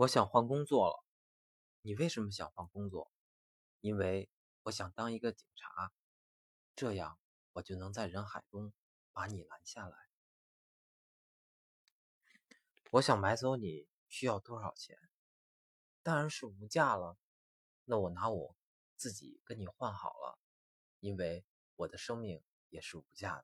我想换工作了。你为什么想换工作？因为我想当一个警察这样我就能在人海中把你拦下来。我想买走你需要多少钱？当然是无价了那我拿我自己跟你换好了因为我的生命也是无价的